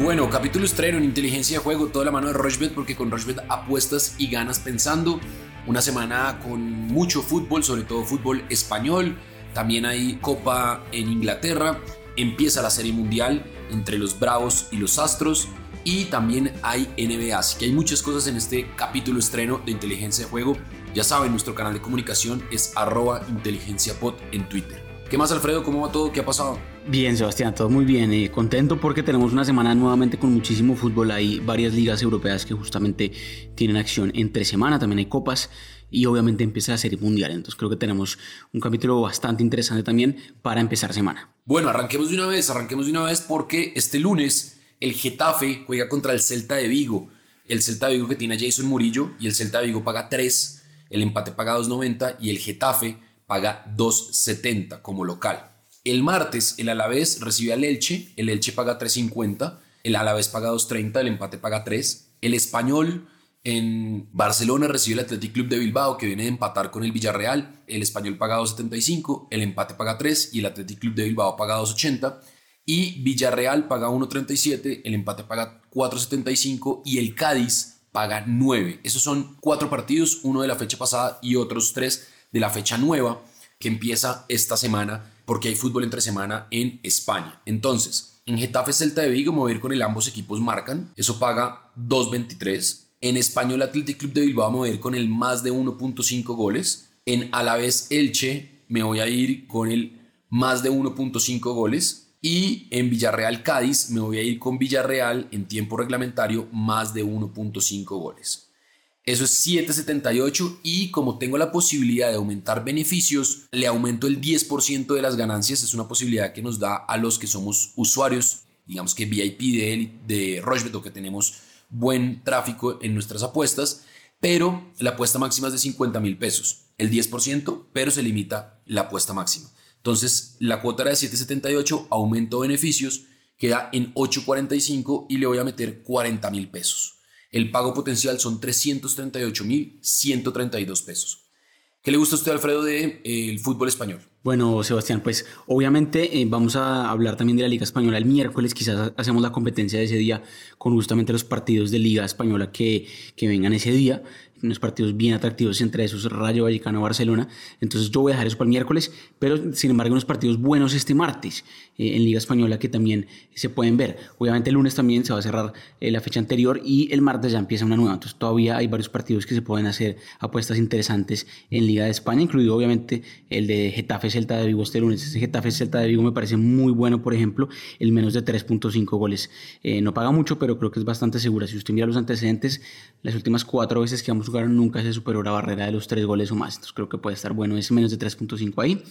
Bueno, capítulo estreno en inteligencia de juego, toda la mano de Rochbet, porque con Rochbet apuestas y ganas pensando. Una semana con mucho fútbol, sobre todo fútbol español. También hay Copa en Inglaterra. Empieza la Serie Mundial entre los Bravos y los Astros. Y también hay NBA. Así que hay muchas cosas en este capítulo estreno de inteligencia de juego. Ya saben, nuestro canal de comunicación es arroba inteligenciapod en Twitter. ¿Qué más, Alfredo? ¿Cómo va todo? ¿Qué ha pasado? Bien, Sebastián, todo muy bien. Eh, contento porque tenemos una semana nuevamente con muchísimo fútbol. Hay varias ligas europeas que justamente tienen acción entre semana. También hay copas y obviamente empieza la serie mundial. Entonces creo que tenemos un capítulo bastante interesante también para empezar semana. Bueno, arranquemos de una vez, arranquemos de una vez porque este lunes el Getafe juega contra el Celta de Vigo. El Celta de Vigo que tiene a Jason Murillo y el Celta de Vigo paga 3, el empate paga 2.90 y el Getafe paga 2.70 como local. El martes el Alavés recibe al Elche, el Elche paga 3.50, el Alavés paga 2.30, el empate paga 3. El Español en Barcelona recibe el Athletic Club de Bilbao que viene de empatar con el Villarreal, el Español paga 2.75, el empate paga 3 y el Athletic Club de Bilbao paga 2.80. Y Villarreal paga 1.37, el empate paga 4.75 y el Cádiz paga 9. Esos son cuatro partidos, uno de la fecha pasada y otros tres de la fecha nueva que empieza esta semana porque hay fútbol entre semana en España. Entonces, en Getafe Celta de Vigo ir con el ambos equipos marcan, eso paga 2.23. En Español Athletic Club de Bilbao me con el más de 1.5 goles. En Alavés Elche me voy a ir con el más de 1.5 goles. Y en Villarreal Cádiz me voy a ir con Villarreal en tiempo reglamentario más de 1.5 goles. Eso es 7.78 y como tengo la posibilidad de aumentar beneficios, le aumento el 10% de las ganancias. Es una posibilidad que nos da a los que somos usuarios, digamos que VIP de, de Rochebet o que tenemos buen tráfico en nuestras apuestas, pero la apuesta máxima es de 50 mil pesos. El 10%, pero se limita la apuesta máxima. Entonces, la cuota era de 7.78, aumento beneficios, queda en 8.45 y le voy a meter 40 mil pesos. El pago potencial son 338.132 pesos. ¿Qué le gusta a usted, Alfredo, del de, eh, fútbol español? Bueno, Sebastián, pues obviamente eh, vamos a hablar también de la Liga Española el miércoles, quizás hacemos la competencia de ese día con justamente los partidos de Liga Española que, que vengan ese día unos partidos bien atractivos, entre esos Rayo Vallecano Barcelona. Entonces yo voy a dejar eso para el miércoles, pero sin embargo unos partidos buenos este martes eh, en Liga Española que también se pueden ver. Obviamente el lunes también se va a cerrar eh, la fecha anterior y el martes ya empieza una nueva. Entonces todavía hay varios partidos que se pueden hacer apuestas interesantes en Liga de España, incluido obviamente el de Getafe Celta de Vigo este lunes. Ese Getafe Celta de Vigo me parece muy bueno, por ejemplo, el menos de 3.5 goles. Eh, no paga mucho, pero creo que es bastante segura. Si usted mira los antecedentes, las últimas cuatro veces que vamos nunca se superó la barrera de los tres goles o más. Entonces creo que puede estar bueno es menos de 3.5 ahí.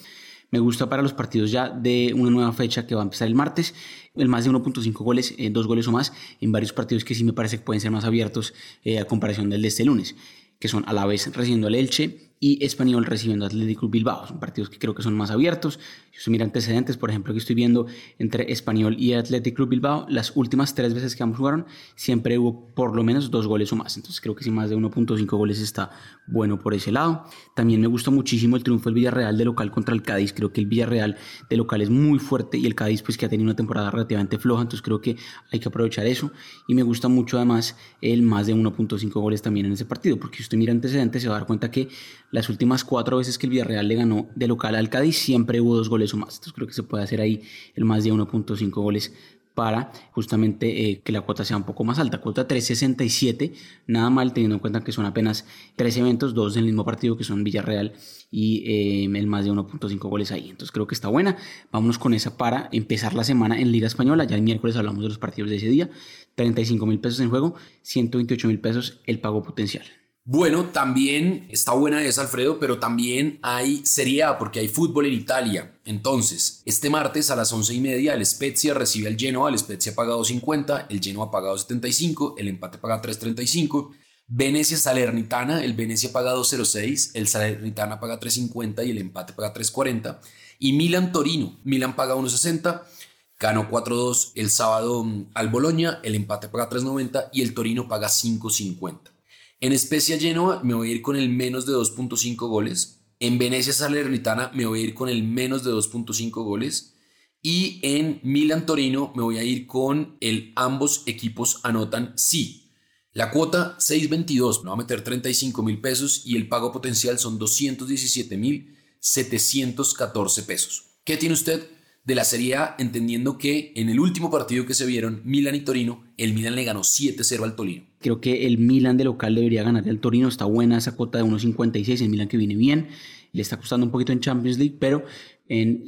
Me gusta para los partidos ya de una nueva fecha que va a empezar el martes, el más de 1.5 goles, eh, dos goles o más, en varios partidos que sí me parece que pueden ser más abiertos eh, a comparación del de este lunes, que son a la vez recibiendo al Elche y Español recibiendo Atlético Bilbao. Son partidos que creo que son más abiertos. Si usted mira antecedentes, por ejemplo, que estoy viendo entre Español y Athletic Club Bilbao, las últimas tres veces que ambos jugaron, siempre hubo por lo menos dos goles o más. Entonces creo que si más de 1.5 goles está bueno por ese lado. También me gustó muchísimo el triunfo del Villarreal de local contra el Cádiz. Creo que el Villarreal de local es muy fuerte y el Cádiz pues que ha tenido una temporada relativamente floja. Entonces creo que hay que aprovechar eso. Y me gusta mucho además el más de 1.5 goles también en ese partido. Porque si usted mira antecedentes se va a dar cuenta que las últimas cuatro veces que el Villarreal le ganó de local al Cádiz siempre hubo dos goles o más. Entonces creo que se puede hacer ahí el más de 1.5 goles para justamente eh, que la cuota sea un poco más alta. Cuota 367, nada mal teniendo en cuenta que son apenas tres eventos, dos del mismo partido que son Villarreal y eh, el más de 1.5 goles ahí. Entonces creo que está buena. Vámonos con esa para empezar la semana en Liga Española. Ya el miércoles hablamos de los partidos de ese día. 35 mil pesos en juego, 128 mil pesos el pago potencial. Bueno, también está buena esa, Alfredo, pero también hay Serie A porque hay fútbol en Italia. Entonces, este martes a las once y media, el Spezia recibe al Genoa, el Spezia ha pagado 50, el Genoa ha pagado 75, el empate paga 3.35. Venecia Salernitana, el Venecia paga 2.06, el Salernitana paga 3.50 y el empate paga 3.40. Y Milan Torino, Milan paga 1.60. Ganó 4-2 el sábado mm, al Boloña, el empate paga 3.90 y el Torino paga 5.50. En Especia Genoa me voy a ir con el menos de 2.5 goles. En Venecia Salernitana me voy a ir con el menos de 2.5 goles. Y en Milan Torino me voy a ir con el ambos equipos anotan sí. La cuota 6.22, me va a meter 35 mil pesos y el pago potencial son 217 mil 714 pesos. ¿Qué tiene usted de la Serie A entendiendo que en el último partido que se vieron, Milan y Torino, el Milan le ganó 7-0 al Torino? Creo que el Milan de local debería ganar al Torino, está buena esa cuota de 1.56, el Milan que viene bien, le está costando un poquito en Champions League, pero en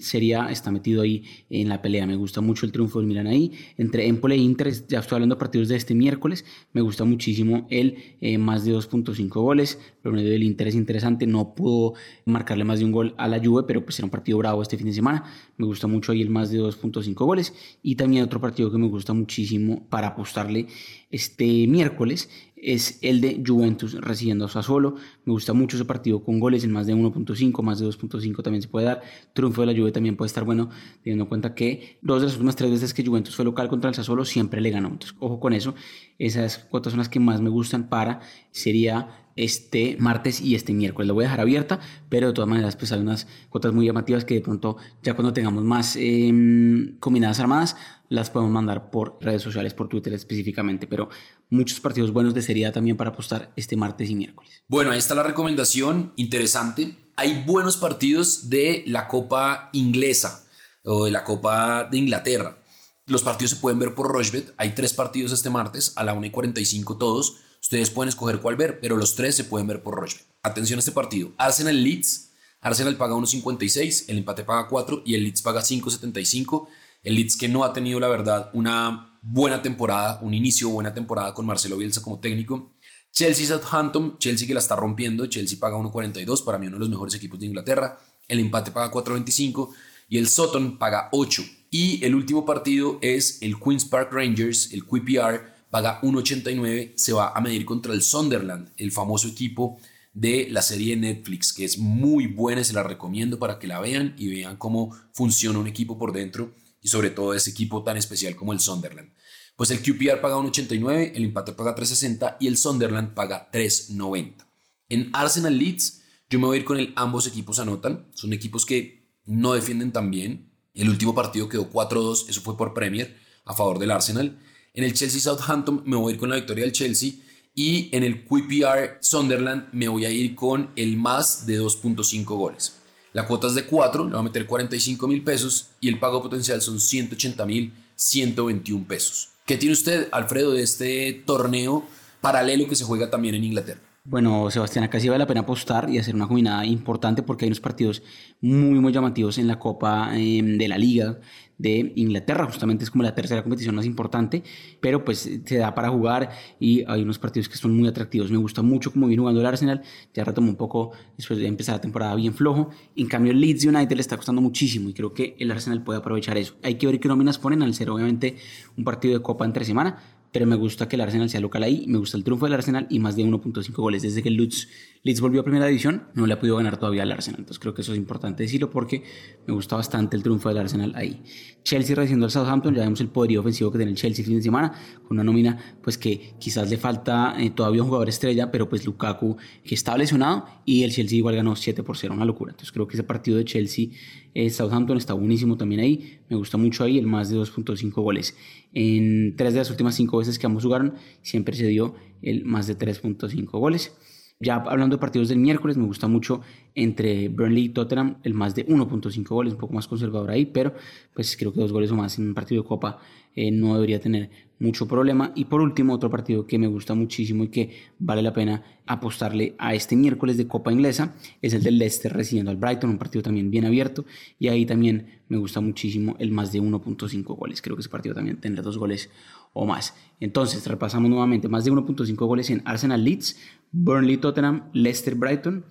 está metido ahí en la pelea. Me gusta mucho el triunfo del Milan ahí. Entre Empoli e Inter, ya estoy hablando de partidos de este miércoles, me gusta muchísimo el eh, más de 2.5 goles. El medio del Inter es interesante, no pudo marcarle más de un gol a la Juve, pero pues era un partido bravo este fin de semana. Me gusta mucho ahí el más de 2.5 goles. Y también otro partido que me gusta muchísimo para apostarle este miércoles es el de Juventus recibiendo a Sassuolo. Me gusta mucho ese partido con goles en más de 1.5, más de 2.5 también se puede dar. Triunfo de la Juve también puede estar bueno, teniendo en cuenta que dos de las últimas tres veces que Juventus fue local contra el Sassuolo siempre le ganó. Entonces, ojo con eso. Esas cuotas son las que más me gustan para sería este martes y este miércoles. La voy a dejar abierta, pero de todas maneras, pues hay unas cuotas muy llamativas que de pronto, ya cuando tengamos más em, combinadas armadas, las podemos mandar por redes sociales, por Twitter específicamente. Pero muchos partidos buenos de serie también para apostar este martes y miércoles. Bueno, ahí está la recomendación interesante. Hay buenos partidos de la Copa Inglesa o de la Copa de Inglaterra. Los partidos se pueden ver por Rochbet. Hay tres partidos este martes a la 1 y 45 todos. Ustedes pueden escoger cuál ver, pero los tres se pueden ver por Rochbet. Atención a este partido. Arsenal Leeds. Arsenal paga 1.56, el empate paga 4 y el Leeds paga 5.75. El Leeds que no ha tenido, la verdad, una buena temporada, un inicio buena temporada con Marcelo Bielsa como técnico. Chelsea Southampton, Chelsea que la está rompiendo, Chelsea paga 1.42, para mí uno de los mejores equipos de Inglaterra. El empate paga 4.25 y el Sutton paga 8. Y el último partido es el Queen's Park Rangers, el QPR, paga 1.89, se va a medir contra el Sunderland, el famoso equipo de la serie Netflix, que es muy buena, se la recomiendo para que la vean y vean cómo funciona un equipo por dentro y sobre todo ese equipo tan especial como el Sunderland. Pues el QPR paga 1.89, el empate paga 3.60 y el Sunderland paga 3.90. En Arsenal Leeds, yo me voy a ir con el ambos equipos anotan, son equipos que no defienden tan bien. El último partido quedó 4-2, eso fue por Premier a favor del Arsenal. En el Chelsea Southampton me voy a ir con la victoria del Chelsea. Y en el QPR Sunderland me voy a ir con el más de 2.5 goles. La cuota es de 4, le voy a meter 45 mil pesos y el pago potencial son 180 mil 121 pesos. ¿Qué tiene usted, Alfredo, de este torneo paralelo que se juega también en Inglaterra? Bueno, Sebastián, acá sí vale la pena apostar y hacer una combinada importante porque hay unos partidos muy, muy llamativos en la Copa em, de la Liga de Inglaterra. Justamente es como la tercera competición más importante, pero pues se da para jugar y hay unos partidos que son muy atractivos. Me gusta mucho cómo viene jugando el Arsenal. Ya retomó un poco después de empezar la temporada bien flojo. En cambio, el Leeds United le está costando muchísimo y creo que el Arsenal puede aprovechar eso. Hay que ver qué nóminas ponen al ser obviamente un partido de Copa entre semana pero me gusta que el Arsenal sea local ahí, me gusta el triunfo del Arsenal y más de 1.5 goles. Desde que el Leeds, Leeds volvió a primera división, no le ha podido ganar todavía al Arsenal. Entonces creo que eso es importante decirlo porque me gusta bastante el triunfo del Arsenal ahí. Chelsea recibiendo al Southampton, ya vemos el poderío ofensivo que tiene el Chelsea el fin de semana, con una nómina pues que quizás le falta eh, todavía un jugador estrella, pero pues Lukaku que está lesionado y el Chelsea igual ganó 7 por 0, una locura. Entonces creo que ese partido de Chelsea eh, Southampton está buenísimo también ahí. Me gusta mucho ahí el más de 2.5 goles. En tres de las últimas cinco veces que ambos jugaron, siempre se dio el más de 3.5 goles. Ya hablando de partidos del miércoles, me gusta mucho entre Burnley y Tottenham el más de 1.5 goles, un poco más conservador ahí, pero pues creo que dos goles o más en un partido de Copa eh, no debería tener mucho problema. Y por último, otro partido que me gusta muchísimo y que vale la pena apostarle a este miércoles de Copa Inglesa es el del Leicester recibiendo al Brighton, un partido también bien abierto. Y ahí también me gusta muchísimo el más de 1.5 goles. Creo que ese partido también tendrá dos goles o más. Entonces, repasamos nuevamente más de 1.5 goles en Arsenal Leeds, Burnley Tottenham, Leicester Brighton.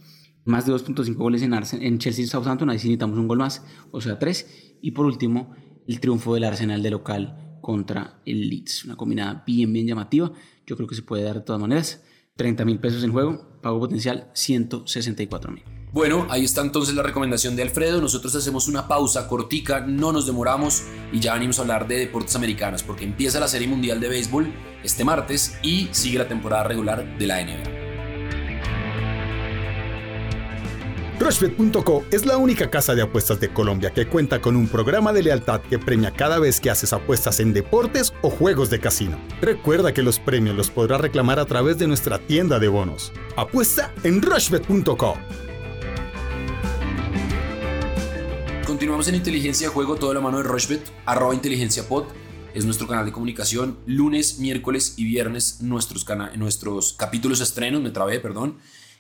Más de 2.5 goles en, Arsenal, en Chelsea Southampton, ahí sí necesitamos un gol más, o sea, 3. Y por último, el triunfo del Arsenal de local contra el Leeds. Una combinada bien, bien llamativa. Yo creo que se puede dar de todas maneras. 30 mil pesos en juego, pago potencial 164 mil. Bueno, ahí está entonces la recomendación de Alfredo. Nosotros hacemos una pausa cortica, no nos demoramos y ya venimos a hablar de deportes americanos porque empieza la Serie Mundial de Béisbol este martes y sigue la temporada regular de la NBA. Rushbet.co es la única casa de apuestas de Colombia que cuenta con un programa de lealtad que premia cada vez que haces apuestas en deportes o juegos de casino. Recuerda que los premios los podrás reclamar a través de nuestra tienda de bonos. Apuesta en Rushbet.co. Continuamos en Inteligencia Juego, toda la mano de Rushbet, arroba inteligencia pod, es nuestro canal de comunicación. Lunes, miércoles y viernes nuestros, nuestros capítulos estrenos, me trabé, perdón.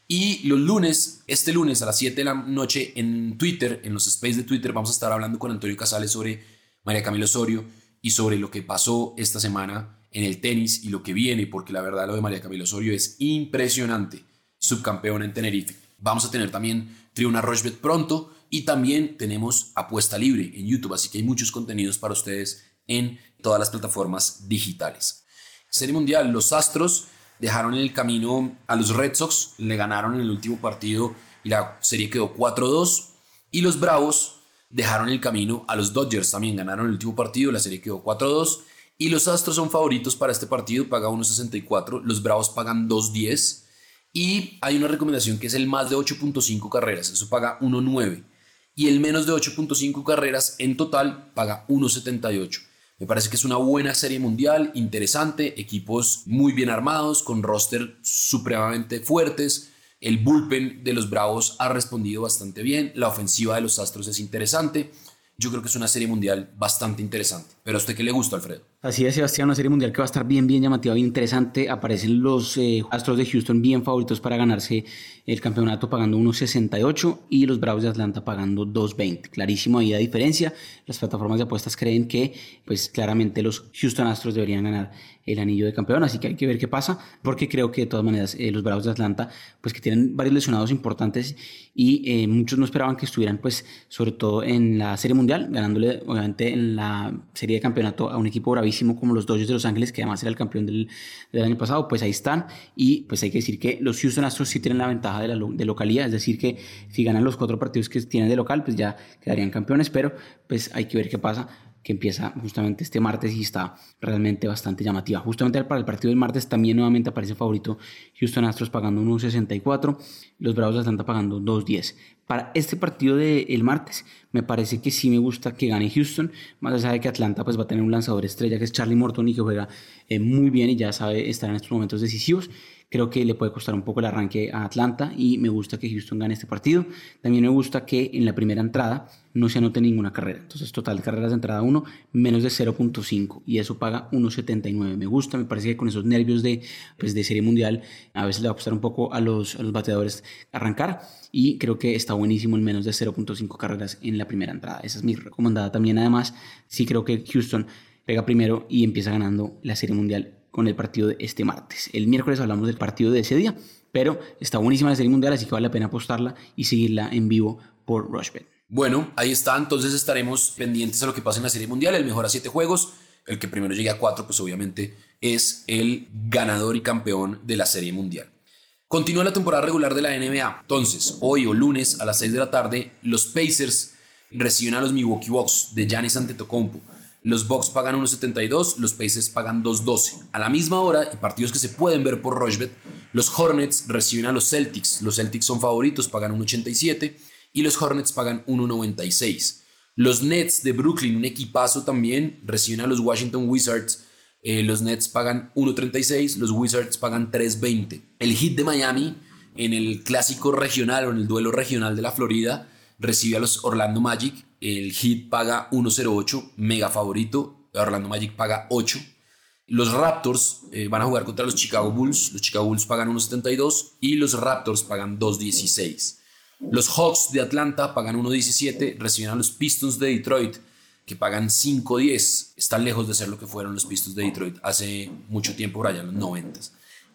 Y los lunes, este lunes a las 7 de la noche en Twitter, en los space de Twitter, vamos a estar hablando con Antonio Casales sobre María Camila Osorio y sobre lo que pasó esta semana en el tenis y lo que viene, porque la verdad lo de María Camila Osorio es impresionante, subcampeona en Tenerife. Vamos a tener también Tribuna Rochebet pronto y también tenemos apuesta libre en YouTube, así que hay muchos contenidos para ustedes en todas las plataformas digitales. Serie Mundial, los Astros dejaron en el camino a los Red Sox, le ganaron en el último partido y la serie quedó 4-2. Y los Bravos dejaron el camino a los Dodgers, también ganaron el último partido, la serie quedó 4-2. Y los Astros son favoritos para este partido, paga 1.64, los Bravos pagan 2.10. Y hay una recomendación que es el más de 8.5 carreras, eso paga 1.9. Y el menos de 8.5 carreras en total paga 1.78. Me parece que es una buena serie mundial, interesante, equipos muy bien armados, con roster supremamente fuertes. El bullpen de los Bravos ha respondido bastante bien, la ofensiva de los Astros es interesante. Yo creo que es una serie mundial bastante interesante. Pero a usted qué le gusta, Alfredo? Así es, Sebastián, una serie mundial que va a estar bien, bien llamativa, bien interesante. Aparecen los eh, Astros de Houston bien favoritos para ganarse el campeonato pagando 1.68 y los Bravos de Atlanta pagando 2.20. Clarísimo ahí la diferencia. Las plataformas de apuestas creen que, pues claramente los Houston Astros deberían ganar el anillo de campeón, así que hay que ver qué pasa, porque creo que de todas maneras eh, los Bravos de Atlanta, pues que tienen varios lesionados importantes y eh, muchos no esperaban que estuvieran, pues sobre todo en la Serie Mundial, ganándole obviamente en la serie de campeonato a un equipo bravísimo como los Dodgers de Los Ángeles, que además era el campeón del, año pasado, pues ahí están. Y pues hay que decir que los Houston Astros sí tienen la ventaja de, la, de localidad, es decir, que si ganan los cuatro partidos que tienen de local, pues ya quedarían campeones, pero pues hay que ver qué pasa que empieza justamente este martes y está realmente bastante llamativa. Justamente para el partido del martes también nuevamente aparece favorito Houston Astros pagando 1.64, los Bravos de Atlanta pagando 2.10. Para este partido del martes me parece que sí me gusta que gane Houston, más allá de que Atlanta pues va a tener un lanzador estrella que es Charlie Morton y que juega eh, muy bien y ya sabe estar en estos momentos decisivos. Creo que le puede costar un poco el arranque a Atlanta y me gusta que Houston gane este partido. También me gusta que en la primera entrada no se anote ninguna carrera. Entonces, total de carreras de entrada 1, menos de 0.5 y eso paga 1.79. Me gusta, me parece que con esos nervios de, pues, de serie mundial a veces le va a costar un poco a los, a los bateadores arrancar y creo que está buenísimo en menos de 0.5 carreras en la primera entrada. Esa es mi recomendada también. Además, sí creo que Houston pega primero y empieza ganando la serie mundial con el partido de este martes. El miércoles hablamos del partido de ese día, pero está buenísima la serie mundial, así que vale la pena apostarla y seguirla en vivo por Rushbet. Bueno, ahí está, entonces estaremos pendientes a lo que pasa en la serie mundial, el mejor a siete juegos, el que primero llegue a cuatro, pues obviamente es el ganador y campeón de la serie mundial. Continúa la temporada regular de la NBA. Entonces, hoy o lunes a las 6 de la tarde, los Pacers reciben a los Milwaukee Bucks de Giannis Antetokounmpo. Los Bucks pagan 1.72, los Pacers pagan 2.12. A la misma hora, y partidos que se pueden ver por Rochbet, los Hornets reciben a los Celtics. Los Celtics son favoritos, pagan 1.87 y los Hornets pagan 1.96. Los Nets de Brooklyn, un equipazo también, reciben a los Washington Wizards. Eh, los Nets pagan 1.36, los Wizards pagan 3.20. El Heat de Miami, en el clásico regional o en el duelo regional de la Florida, recibe a los Orlando Magic el Heat paga 1.08, mega favorito. Orlando Magic paga 8. Los Raptors eh, van a jugar contra los Chicago Bulls. Los Chicago Bulls pagan 1.72 y los Raptors pagan 2.16. Los Hawks de Atlanta pagan 1.17. Reciben a los Pistons de Detroit que pagan 5.10. Están lejos de ser lo que fueron los Pistons de Detroit hace mucho tiempo, por allá en los 90.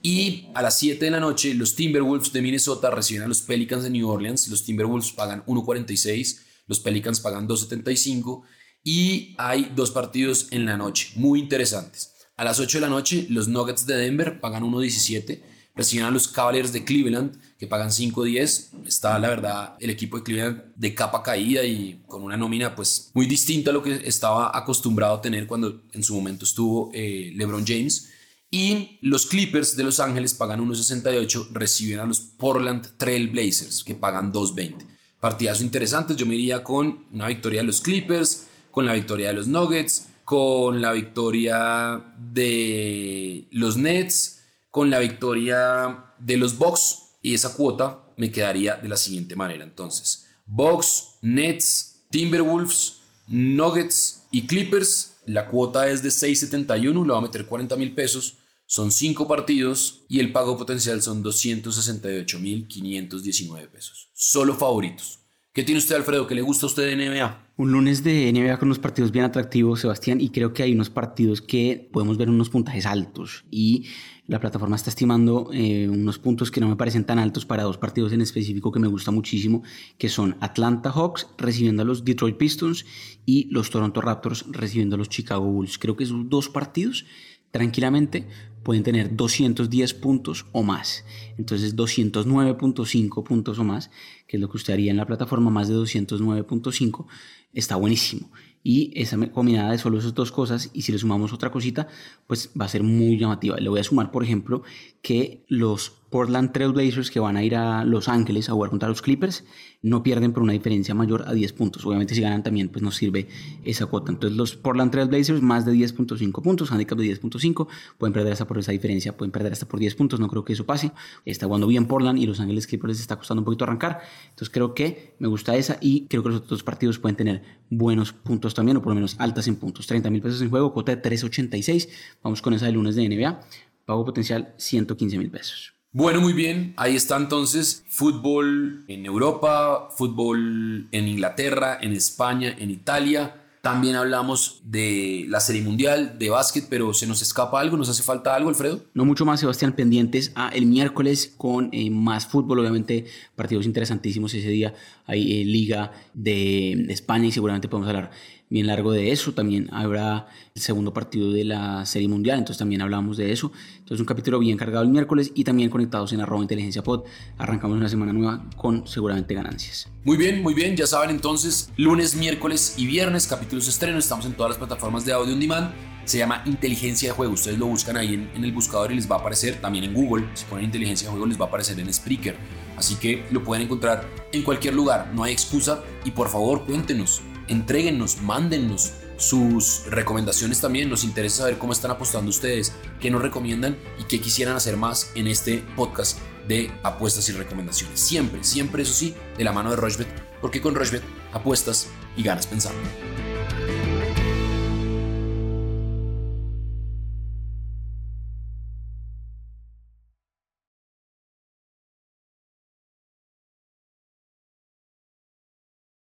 Y a las 7 de la noche, los Timberwolves de Minnesota reciben a los Pelicans de New Orleans. Los Timberwolves pagan 1.46 los Pelicans pagan 2.75 y hay dos partidos en la noche muy interesantes. A las 8 de la noche, los Nuggets de Denver pagan 1.17, reciben a los Cavaliers de Cleveland que pagan 5.10. Está, la verdad, el equipo de Cleveland de capa caída y con una nómina pues muy distinta a lo que estaba acostumbrado a tener cuando en su momento estuvo eh, LeBron James. Y los Clippers de Los Ángeles pagan 1.68, reciben a los Portland Trail Blazers que pagan 2.20. Partidas interesantes, yo me iría con una victoria de los Clippers, con la victoria de los Nuggets, con la victoria de los Nets, con la victoria de los Bucks y esa cuota me quedaría de la siguiente manera. Entonces, Bucks, Nets, Timberwolves, Nuggets y Clippers. La cuota es de 6.71, le va a meter 40 mil pesos. Son 5 partidos y el pago potencial son 268.519 pesos. Solo favoritos. ¿Qué tiene usted, Alfredo? ¿Qué le gusta a usted de NBA? Un lunes de NBA con unos partidos bien atractivos, Sebastián, y creo que hay unos partidos que podemos ver unos puntajes altos y la plataforma está estimando eh, unos puntos que no me parecen tan altos para dos partidos en específico que me gusta muchísimo, que son Atlanta Hawks recibiendo a los Detroit Pistons y los Toronto Raptors recibiendo a los Chicago Bulls. Creo que esos dos partidos tranquilamente pueden tener 210 puntos o más. Entonces 209.5 puntos o más, que es lo que usted haría en la plataforma, más de 209.5, está buenísimo. Y esa combinada de solo esas dos cosas, y si le sumamos otra cosita, pues va a ser muy llamativa. Le voy a sumar, por ejemplo, que los Portland Trail Blazers que van a ir a Los Ángeles a jugar contra los Clippers no pierden por una diferencia mayor a 10 puntos. Obviamente si ganan también pues nos sirve esa cuota. Entonces los Portland Trail Blazers más de 10.5 puntos, handicap de 10.5, pueden perder hasta por esa diferencia, pueden perder hasta por 10 puntos, no creo que eso pase. Está jugando bien Portland y Los Ángeles Clippers les está costando un poquito arrancar. Entonces creo que me gusta esa y creo que los otros partidos pueden tener buenos puntos también o por lo menos altas en puntos. 30 mil pesos en juego, cuota de 3.86. Vamos con esa de lunes de NBA. Pago potencial 115 mil pesos. Bueno, muy bien. Ahí está entonces fútbol en Europa, fútbol en Inglaterra, en España, en Italia. También hablamos de la Serie Mundial, de básquet, pero ¿se nos escapa algo? ¿Nos hace falta algo, Alfredo? No mucho más, Sebastián, pendientes a el miércoles con eh, más fútbol, obviamente partidos interesantísimos ese día. Hay eh, Liga de España y seguramente podemos hablar bien largo de eso. También habrá el segundo partido de la Serie Mundial, entonces también hablamos de eso. Entonces un capítulo bien cargado el miércoles y también conectados en arroba inteligencia pod. Arrancamos una semana nueva con seguramente ganancias. Muy bien, muy bien. Ya saben entonces, lunes, miércoles y viernes, capítulos estreno. Estamos en todas las plataformas de audio on demand. Se llama Inteligencia de Juego. Ustedes lo buscan ahí en, en el buscador y les va a aparecer también en Google. Si ponen Inteligencia de Juego les va a aparecer en Spreaker. Así que lo pueden encontrar en cualquier lugar. No hay excusa. Y por favor, cuéntenos Entréguennos, mándennos sus recomendaciones también. Nos interesa saber cómo están apostando ustedes, qué nos recomiendan y qué quisieran hacer más en este podcast de apuestas y recomendaciones. Siempre, siempre, eso sí, de la mano de Rochbet, porque con Rochbet apuestas y ganas pensando.